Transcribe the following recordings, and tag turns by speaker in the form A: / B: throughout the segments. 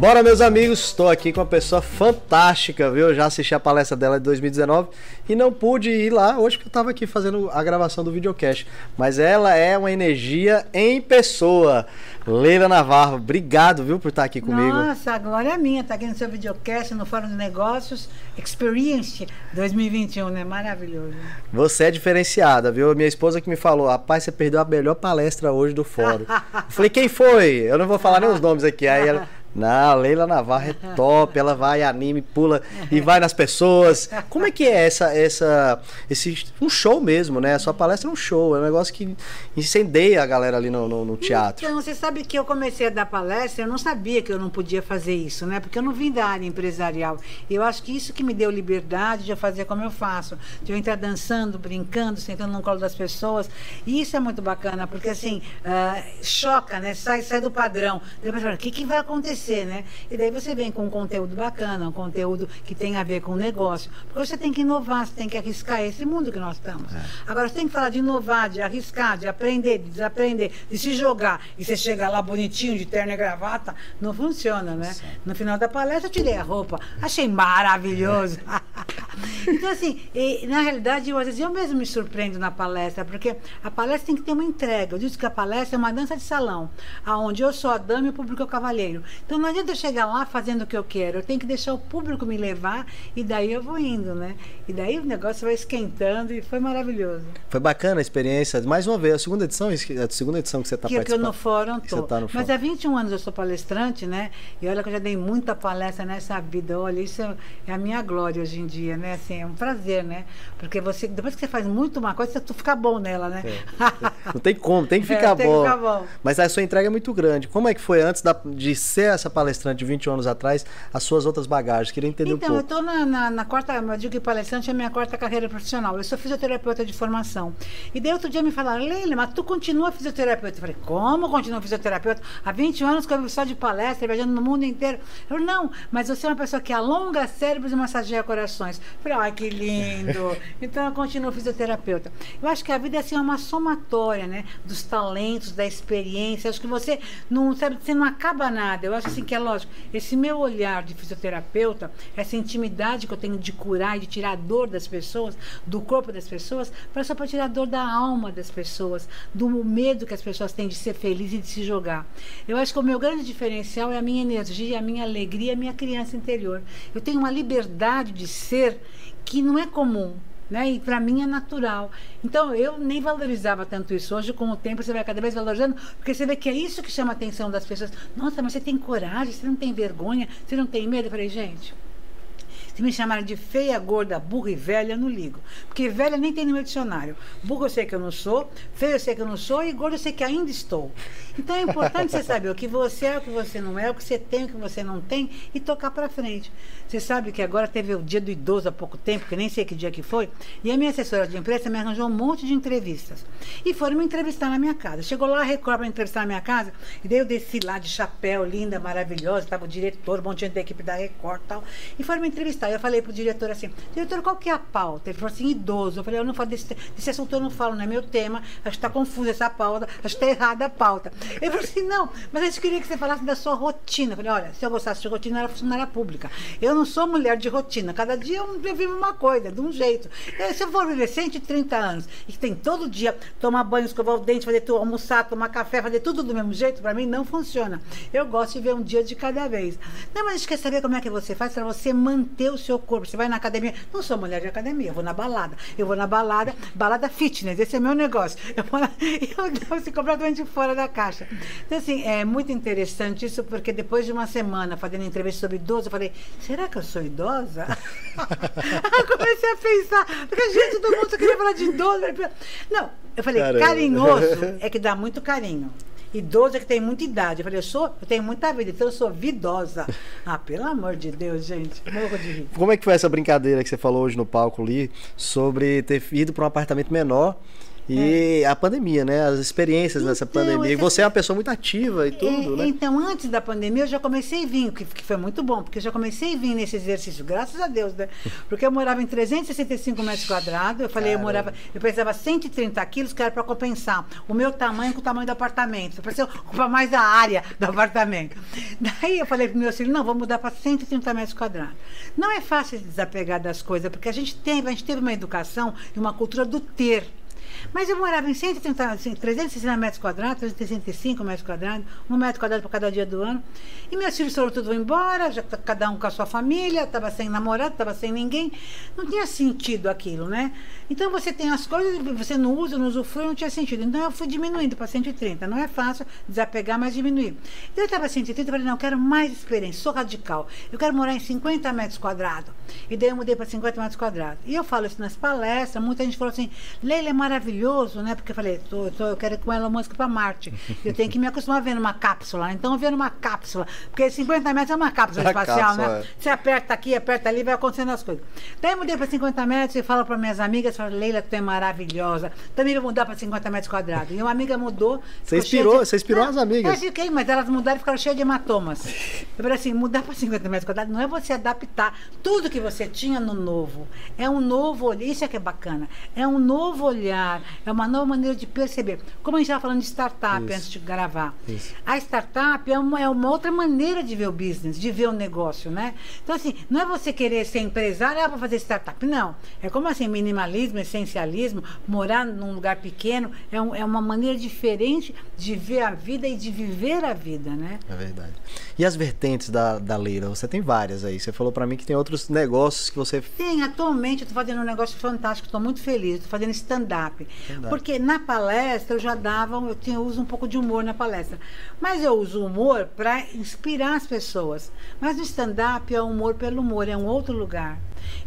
A: Bora, meus amigos, estou aqui com uma pessoa fantástica, viu? Eu já assisti a palestra dela de 2019 e não pude ir lá hoje porque eu estava aqui fazendo a gravação do videocast. Mas ela é uma energia em pessoa. Leila Navarro, obrigado, viu, por estar aqui comigo.
B: Nossa, a glória é minha, estar aqui no seu videocast, no Fórum de Negócios Experience 2021, né? Maravilhoso.
A: Você é diferenciada, viu? Minha esposa que me falou, rapaz, você perdeu a melhor palestra hoje do fórum. eu falei, quem foi? Eu não vou falar nem os nomes aqui. Aí ela. Não, Leila Navarro é top, ela vai, anime, pula e vai nas pessoas. Como é que é essa, essa, esse, um show mesmo, né? A sua palestra é um show, é um negócio que incendeia a galera ali no, no, no teatro.
B: Então, você sabe que eu comecei a dar palestra, eu não sabia que eu não podia fazer isso, né? Porque eu não vim da área empresarial. Eu acho que isso que me deu liberdade de fazer como eu faço, de eu entrar dançando, brincando, sentando no colo das pessoas. E isso é muito bacana, porque assim, uh, choca, né? Sai, sai do padrão. Depois, o que, que vai acontecer? Acontecer, né? E daí você vem com um conteúdo bacana, um conteúdo que tem a ver com o negócio. Porque você tem que inovar, você tem que arriscar esse mundo que nós estamos. É. Agora, você tem que falar de inovar, de arriscar, de aprender, de desaprender, de se jogar. E você chegar lá bonitinho, de terno e gravata, não funciona, né? No final da palestra, eu tirei a roupa. Achei maravilhoso. então, assim, e, na realidade, eu, às vezes eu mesmo me surpreendo na palestra, porque a palestra tem que ter uma entrega. Eu disse que a palestra é uma dança de salão, aonde eu sou a dama e o público é o cavaleiro. Então não adianta eu chegar lá fazendo o que eu quero, eu tenho que deixar o público me levar e daí eu vou indo, né? E daí o negócio vai esquentando e foi maravilhoso.
A: Foi bacana a experiência. Mais uma vez, a segunda edição, a segunda edição que você está participando.
B: Que eu no fórum tô. Tá no fórum. Mas há 21 anos eu sou palestrante, né? E olha que eu já dei muita palestra nessa vida. Olha, isso é a minha glória hoje em dia, né? Assim, é um prazer, né? Porque você, depois que você faz muito uma coisa, tu fica bom nela, né?
A: É. Não tem como, tem que é, ficar, é, tem bom. Que ficar bom. Mas a sua entrega é muito grande. Como é que foi antes da, de ser essa palestrante de 20 anos atrás, as suas outras bagagens. Queria entender
B: então,
A: um pouco.
B: Então, eu estou na, na, na, quarta, eu digo que palestrante é a minha quarta carreira profissional. Eu sou fisioterapeuta de formação. E daí outro dia me falaram, Leila, mas tu continua fisioterapeuta? Eu falei, como continua fisioterapeuta? Há 20 anos que eu só de palestra, viajando no mundo inteiro. Eu falei, não, mas você é uma pessoa que alonga cérebros e massageia corações. Eu falei, ai, que lindo. então eu continuo fisioterapeuta. Eu acho que a vida é assim, uma somatória, né? Dos talentos, da experiência. Eu acho que você não, sabe, você não acaba nada. Eu acho assim que é lógico esse meu olhar de fisioterapeuta, essa intimidade que eu tenho de curar e de tirar a dor das pessoas, do corpo das pessoas, para só para tirar a dor da alma das pessoas, do medo que as pessoas têm de ser felizes e de se jogar. Eu acho que o meu grande diferencial é a minha energia, a minha alegria, a minha criança interior. Eu tenho uma liberdade de ser que não é comum né? E para mim é natural. Então eu nem valorizava tanto isso. Hoje, com o tempo, você vai cada vez valorizando, porque você vê que é isso que chama a atenção das pessoas. Nossa, mas você tem coragem, você não tem vergonha, você não tem medo. Eu falei, gente. Me chamarem de feia, gorda, burra e velha, eu não ligo. Porque velha nem tem no meu dicionário. Burra eu sei que eu não sou, feia eu sei que eu não sou e gorda eu sei que ainda estou. Então é importante você saber o que você é, o que você não é, o que você tem, o que você não tem e tocar para frente. Você sabe que agora teve o dia do idoso há pouco tempo, que nem sei que dia que foi, e a minha assessora de imprensa me arranjou um monte de entrevistas. E foram me entrevistar na minha casa. Chegou lá a Record para entrevistar na minha casa, e daí eu desci lá de chapéu, linda, maravilhosa, estava o diretor, um monte da equipe da Record e tal, e foram me entrevistar. Eu falei pro diretor assim, diretor, qual que é a pauta? Ele falou assim, idoso. Eu falei, eu não falo desse, desse assunto, eu não falo, não é meu tema, acho que está confusa essa pauta, acho que está errada a pauta. Ele falou assim, não, mas a gente queria que você falasse da sua rotina. Eu falei, olha, se eu gostasse de rotina, eu era funcionária pública. Eu não sou mulher de rotina. Cada dia eu, vivo uma coisa, de um jeito. E se eu for viver 130 anos e que tem todo dia tomar banho, escovar o dente, fazer tudo, almoçar, tomar café, fazer tudo do mesmo jeito, para mim não funciona. Eu gosto de ver um dia de cada vez. Não, mas a gente quer saber como é que você faz para você manter o seu corpo. Você vai na academia. Não sou mulher de academia, eu vou na balada. Eu vou na balada, balada fitness, esse é meu negócio. Eu vou na, eu devo completamente fora da caixa. Então, assim, é muito interessante isso, porque depois de uma semana fazendo entrevista sobre idoso, eu falei, será que eu sou idosa? eu comecei a pensar, porque gente, todo mundo só queria falar de idoso. Não, eu falei, carinhoso é que dá muito carinho. Idoso é que tem muita idade. Eu falei, eu sou, eu tenho muita vida, então eu sou vidosa. Ah, pelo amor de Deus, gente. Morro de rir.
A: Como é que foi essa brincadeira que você falou hoje no palco ali sobre ter ido para um apartamento menor E é. a pandemia, né? As experiências então, nessa pandemia. E você é uma pessoa muito ativa e tudo,
B: é,
A: né?
B: Então, antes da pandemia, eu já comecei a vir, que, que foi muito bom, porque eu já comecei a vir nesse exercício, graças a Deus, né? Porque eu morava em 365 metros quadrados, eu falei, Caramba. eu morava, eu pesava 130 quilos, que era para compensar o meu tamanho com o tamanho do apartamento, para ocupar mais a área do apartamento. Daí eu falei pro meu filho, não, vou mudar para 130 metros quadrados. Não é fácil desapegar das coisas, porque a gente tem, a gente teve uma educação e uma cultura do ter. Mas eu morava em 130, assim, 360 metros quadrados, 365 metros quadrados, um metro quadrado para cada dia do ano. E meus filhos foram todos embora, já, cada um com a sua família, estava sem namorado, estava sem ninguém. Não tinha sentido aquilo, né? Então você tem as coisas, você não usa, não usufrui, não tinha sentido. Então eu fui diminuindo para 130. Não é fácil desapegar, mas diminuir. Eu estava 130 e falei, não, quero mais experiência, sou radical. Eu quero morar em 50 metros quadrados. E daí eu mudei para 50 metros quadrados. E eu falo isso nas palestras, muita gente falou assim, Leila é maravilhosa maravilhoso, né? Porque eu falei, tô, tô, eu quero ir com Elon Musk para Marte. Eu tenho que me acostumar a ver numa cápsula. Então, eu ver numa cápsula. Porque 50 metros é uma cápsula a espacial, cápsula, né? É. Você aperta aqui, aperta ali, vai acontecendo as coisas. Daí eu mudei para 50 metros e falo para minhas amigas, falo, Leila, tu é maravilhosa. Também vou mudar para 50 metros quadrados. E uma amiga mudou.
A: Você inspirou, de... você inspirou as amigas.
B: Eu fiquei, mas elas mudaram e ficaram cheias de hematomas. Eu falei assim, mudar para 50 metros quadrados não é você adaptar tudo que você tinha no novo. É um novo olhar, isso é que é bacana. É um novo olhar, é uma nova maneira de perceber. Como a gente estava falando de startup Isso. antes de gravar. Isso. A startup é uma, é uma outra maneira de ver o business, de ver o negócio, né? Então, assim, não é você querer ser empresário ah, para fazer startup. Não. É como assim, minimalismo, essencialismo, morar num lugar pequeno, é, um, é uma maneira diferente de ver a vida e de viver a vida, né?
A: É verdade. E as vertentes da, da Leira? Você tem várias aí. Você falou para mim que tem outros negócios que você...
B: Tem, atualmente eu estou fazendo um negócio fantástico, estou muito feliz. Estou fazendo stand-up. Porque na palestra eu já dava, eu, tinha, uso um pouco de humor na palestra. Mas eu uso humor para inspirar as pessoas. Mas no stand-up é humor pelo humor, é um outro lugar.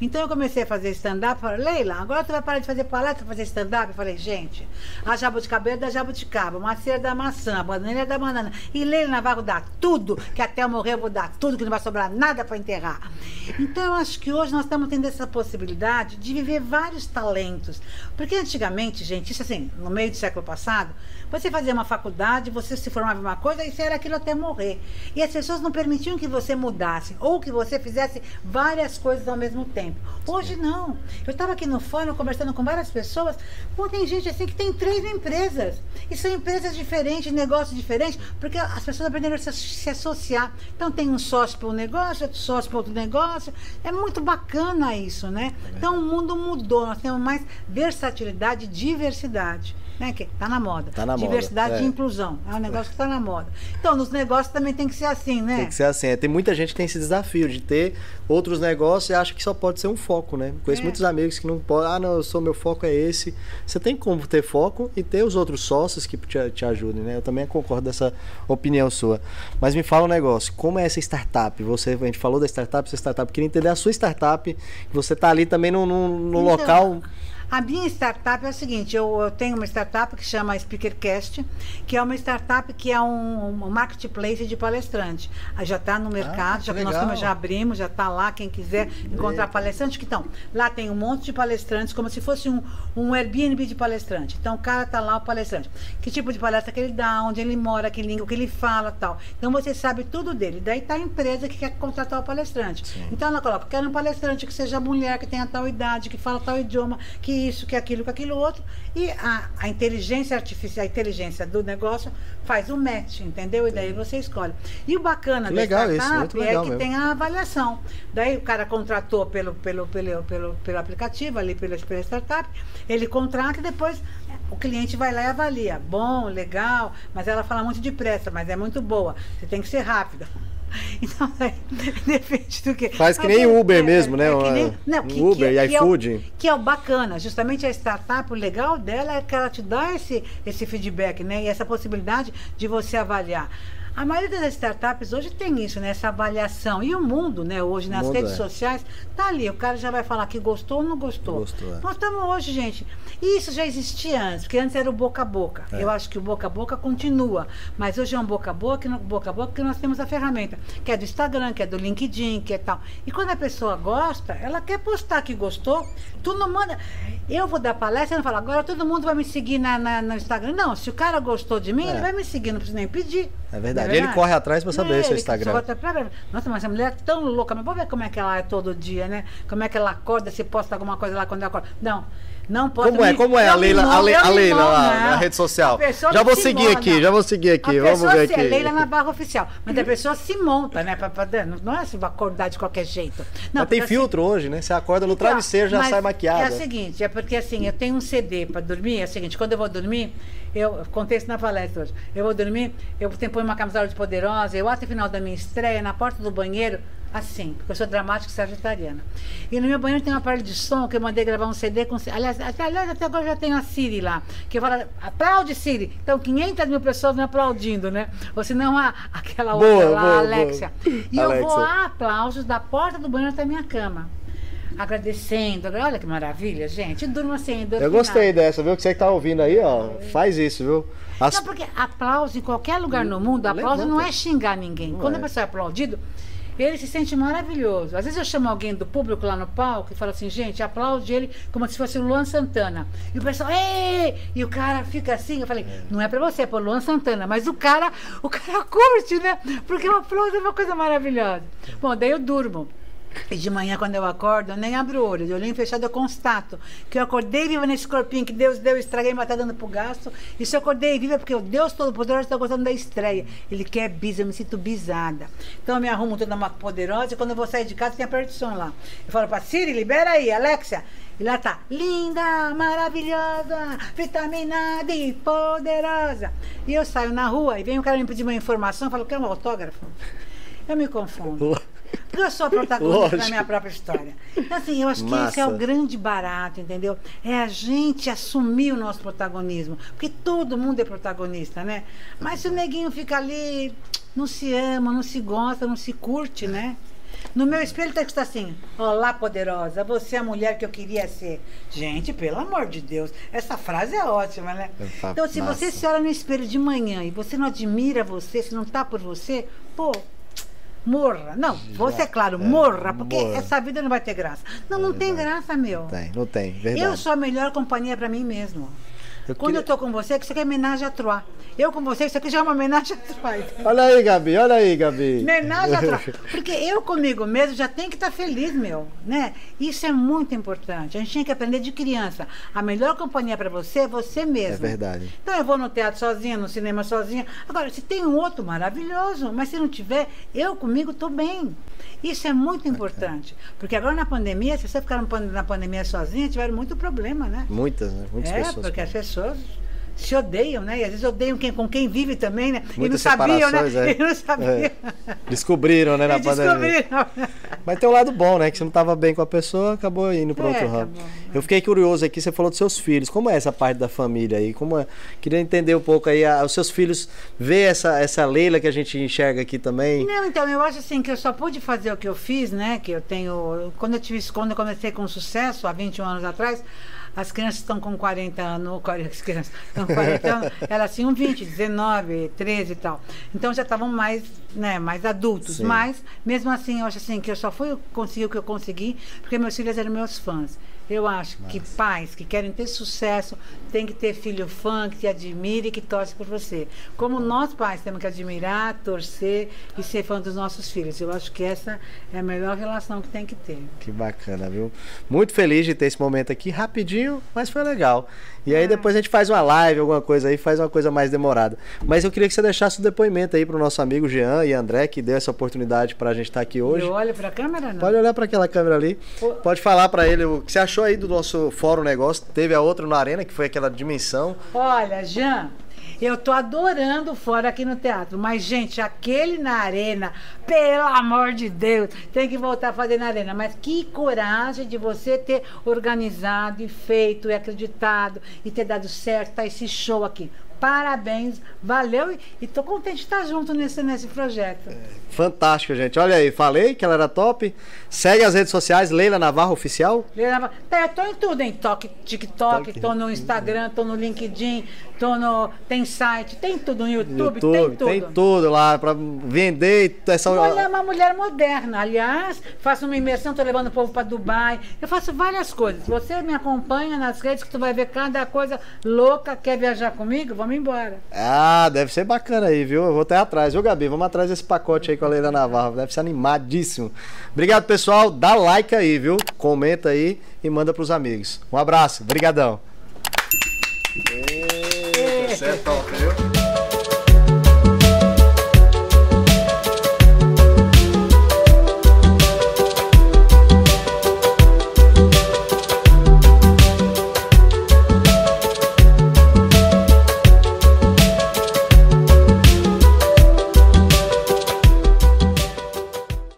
B: Então eu comecei a fazer stand-up, falei, Leila, agora tu vai parar de fazer palestra, fazer stand-up? Eu falei, gente, a jabuticaba é da jabuticaba, a macieira é da maçã, a bananeira é da banana. E Leila Navarro dá tudo, que até eu morrer eu vou dar tudo, que não vai sobrar nada para enterrar. Então eu acho que hoje nós estamos tendo essa possibilidade de viver vários talentos. Porque antigamente, gente, isso assim, no meio do século passado, você fazia uma faculdade, você se formava em uma coisa e você era aquilo até morrer. E as pessoas não permitiam que você mudasse ou que você fizesse várias coisas ao mesmo tempo. Hoje não. Eu estava aqui no fórum conversando com várias pessoas. Pô, tem gente assim que tem três empresas. E são empresas diferentes, negócios diferentes, porque as pessoas aprenderam a se, se associar. Então tem um sócio para um negócio, outro sócio para outro negócio. É muito bacana isso, né? Então o mundo mudou. Nós temos mais versatilidade e diversidade né? Que tá na moda.
A: Tá na
B: Diversidade
A: moda,
B: é. e inclusão. É um negócio que está na moda. Então, nos negócios também tem que ser assim, né?
A: Tem que ser assim. É, tem muita gente que tem esse desafio de ter outros negócios e acha que só pode ser um foco, né? Conheço é. muitos amigos que não podem, ah, não, eu sou, meu foco é esse. Você tem como ter foco e ter os outros sócios que te, te ajudem, né? Eu também concordo dessa opinião sua. Mas me fala um negócio, como é essa startup? Você, a gente falou da startup, essa startup, queria entender a sua startup, você tá ali também no, no, no então, local
B: a minha startup é o seguinte, eu, eu tenho uma startup que chama Speakercast, que é uma startup que é um, um marketplace de palestrante. Já está no ah, mercado, ah, já que nós já abrimos, já está lá, quem quiser encontrar palestrantes que estão. Lá tem um monte de palestrantes, como se fosse um, um Airbnb de palestrante. Então o cara está lá, o palestrante. Que tipo de palestra que ele dá, onde ele mora, que língua que ele fala tal. Então você sabe tudo dele. Daí está a empresa que quer contratar o palestrante. Sim. Então ela coloca, quero um palestrante que seja mulher, que tenha tal idade, que fala tal idioma, que isso, que aquilo, que aquilo outro. E a, a inteligência artificial, a inteligência do negócio faz o match, entendeu? E daí você escolhe. E o bacana
A: que da legal startup
B: isso, é que mesmo. tem a avaliação. Daí o cara contratou pelo, pelo, pelo, pelo, pelo aplicativo, ali pela, pela startup, ele contrata e depois o cliente vai lá e avalia. Bom, legal, mas ela fala muito depressa, mas é muito boa. Você tem que ser rápida. Então, depende do que.
A: Faz que nem Uber é, mesmo, né? É nem, não, que, Uber que, e iFood.
B: É o, que é o bacana. Justamente a startup, o legal dela é que ela te dá esse, esse feedback, né? E essa possibilidade de você avaliar. A maioria das startups hoje tem isso, né? Essa avaliação. E o mundo, né? Hoje, nas redes é. sociais, tá ali. O cara já vai falar que gostou ou não gostou. gostou é. Nós estamos hoje, gente. E isso já existia antes, porque antes era o boca a boca. É. Eu acho que o boca a boca continua. Mas hoje é um boca a boca, boca a boca, que nós temos a ferramenta, que é do Instagram, que é do LinkedIn, que é tal. E quando a pessoa gosta, ela quer postar que gostou, tu não manda. Eu vou dar palestra e não falo, agora todo mundo vai me seguir na, na- no Instagram. Não, se o cara gostou de mim,
A: É.
B: ele vai me seguir, não precisa nem pedir.
A: É verdade.
B: Não
A: Ele corre atrás pra saber
B: É,
A: seu Instagram.
B: pra- Nossa, mas essa mulher é tão louca. Mas vou ver como é que ela é todo dia, né? Como é que ela acorda, se posta alguma coisa lá quando ela acorda. Não, não posta.
A: Como é?
B: me-
A: Como é a Leila, a Le- a Leila lá na rede social? Já vou
B: se
A: seguir
B: monta.
A: aqui, já vou seguir aqui.
B: A
A: Vamos ver
B: se-
A: aqui.
B: É Leila na barra oficial. Mas a pessoa se monta, né? Pra, pra- não, é se acordar de qualquer jeito. Não,
A: Mas tem
B: porque,
A: filtro hoje, né? Você acorda no travesseiro, já sai maquiada.
B: É o seguinte, é porque assim, eu tenho um CD para dormir, é o seguinte, quando eu vou dormir, eu contei isso na palestra hoje. Eu vou dormir, eu tenho uma camisola de poderosa, eu até o final da minha estreia, na porta do banheiro, assim, porque eu sou dramática e sagitariana. E no meu banheiro tem um aparelho de som que eu mandei gravar um CD com. Aliás, até, aliás, até agora já tem a Siri lá, que fala, aplaude Siri. Então 500 mil pessoas me aplaudindo, né? Ou senão a, aquela outra
A: Boa,
B: lá,
A: boa,
B: Alexia.
A: boa.
B: E eu vou a aplausos da porta do banheiro até a minha cama. Agradecendo, olha que maravilha, gente. Durmo assim,
A: Eu gostei dessa, viu? Que você que tá ouvindo aí, ó, faz isso, viu? As-
B: Não, porque aplauso em qualquer lugar no mundo, aplauso não
A: Levanta.
B: é xingar ninguém.
A: Não
B: Quando
A: é.
B: a pessoa é aplaudido, ele se sente maravilhoso. Às vezes eu chamo alguém do público lá no palco e falo assim, gente, aplaude ele como se fosse o Luan Santana. E o pessoal, Ei! E o cara fica assim, eu falei, não é pra você, é pro Luan Santana. Mas o cara, o cara curte, né? Porque o aplauso é uma coisa maravilhosa. Bom, daí eu durmo. E de manhã, quando eu acordo, eu nem abro o olho. De olhinho fechado, eu constato que eu acordei viva nesse corpinho que Deus deu, estraguei, mas tá dando pro gasto. E se eu acordei viva, é porque o Deus Todo-Poderoso está gostando da estreia. Ele quer bis, eu me sinto bisada. Então eu me arrumo toda uma poderosa e quando eu vou sair de casa, tem de som lá. Eu falo pra Siri, libera aí, Alexia. E lá tá, linda, maravilhosa, vitaminada e poderosa. E eu saio na rua e vem um cara me pedir uma informação, falo, quer um autógrafo? Eu me confundo. Porque eu sou a protagonista da
A: Lógico.
B: minha própria história. Então, assim, eu acho que esse é
A: Massa.
B: o grande barato, entendeu? É a gente assumir o nosso protagonismo. Porque todo mundo é protagonista, né? Mas se o neguinho fica ali, não se ama, não se gosta, não se curte, né? No meu espelho tem que estar assim: Olá, poderosa, você é a mulher que eu queria ser. Gente, pelo amor de Deus, essa frase é ótima, né?
A: Tá
B: Então, se você
A: massa.
B: se olha no espelho de manhã e você não admira você, se não tá por você, pô, morra. Não, você, é claro, morra, porque
A: morra.
B: essa vida não vai ter graça. Não, não tem graça, meu.
A: Tem, não tem, verdade.
B: Eu sou a melhor companhia pra mim mesmo.
A: Eu
B: Quando
A: queria-
B: eu tô com você, que isso aqui é homenagem a Troá. Eu com você, isso aqui já é uma homenagem a Troá.
A: Olha aí, Gabi, olha aí, Gabi.
B: Homenagem a Troá. Porque eu comigo mesmo já tenho que estar feliz, meu. Né? Isso é muito importante. A gente tinha que aprender de criança. A melhor companhia pra você é você mesmo.
A: É verdade.
B: Então eu vou no teatro sozinha, no cinema sozinha. Agora, se tem um outro maravilhoso, mas se não tiver, eu comigo tô bem. Isso é muito importante. Porque agora na pandemia, se você ficar na pandemia sozinha, tiveram muito problema, né?
A: Muitas, né? Muitas
B: é,
A: pessoas.
B: porque as pessoas se odeiam, né? E às vezes odeiam quem, com quem vive também, né? e não
A: Muitas
B: sabiam, né?
A: é.
B: E não sabiam.
A: É. Descobriram, né, na
B: E
A: pandemia.
B: descobriram.
A: Mas tem um lado bom, né? Que você não estava bem com a pessoa, acabou indo para
B: É,
A: outro ramo.
B: acabou,
A: Eu fiquei curioso aqui, você falou dos seus filhos. Como é essa parte da família aí? Como é? Queria entender um pouco aí, a- os seus filhos ver essa, essa Leila que a gente enxerga aqui também.
B: Não, então, eu acho assim que eu só pude fazer o que eu fiz, né? Que eu tenho. Quando eu tive quando eu comecei com sucesso, há 21 anos atrás, as crianças estão com 40 anos, as crianças estão com 40 anos, elas tinham 20, 19, 13 e tal. Então já estavam mais, né, mais adultos.
A: Sim.
B: Mas, mesmo assim, eu acho assim que eu só fui conseguir o que eu consegui, porque meus filhos eram meus fãs. Eu acho que pais que querem ter sucesso têm que ter filho fã que te admire e que torce por você. Como nós pais temos que admirar, torcer e ser fã dos nossos filhos. Eu acho que essa é a melhor relação que tem que ter.
A: Que bacana, viu? Muito feliz de ter esse momento aqui, rapidinho, mas foi legal. E aí depois a gente faz uma live, alguma coisa aí, faz uma coisa mais demorada. Mas eu queria que você deixasse o depoimento aí pro nosso amigo Jean e André, que deu essa oportunidade pra gente estar aqui hoje.
B: Eu olho para a câmera, não?
A: Pode olhar para aquela câmera ali. Pode falar para ele o que você achou aí do nosso fórum negócio. Teve a outra na arena, que foi aquela dimensão.
B: Olha, Jean, eu tô adorando fora aqui no teatro, mas gente, aquele na arena, pelo amor de Deus, tem que voltar a fazer na arena. Mas que coragem de você ter organizado e feito e acreditado e ter dado certo tá esse show aqui. Parabéns, valeu e tô contente de estar junto nesse, nesse projeto.
A: Fantástico, gente. Olha aí, falei que ela era top. Segue as redes sociais, Leila Navarro Oficial.
B: Leila Navarro. Tá, eu tô em tudo, em Tok, TikTok, tô no Instagram, tô no LinkedIn, tô no. Tem site, tem tudo no YouTube,
A: YouTube
B: tem tudo.
A: Tem tudo lá para vender essa.
B: Olha, é uma mulher moderna. Aliás, faço uma imersão, tô levando o povo para Dubai. Eu faço várias coisas. Você me acompanha nas redes que tu vai ver cada coisa louca. Quer viajar comigo? Vamos embora.
A: Ah, deve ser bacana aí, viu? Eu vou até atrás, viu, Gabi? Vamos atrás desse pacote aí com a Leila Navarro. Deve ser animadíssimo. Obrigado, pessoal. Dá like aí, viu? Comenta aí e manda pros amigos. Um abraço. Obrigadão. É top, viu?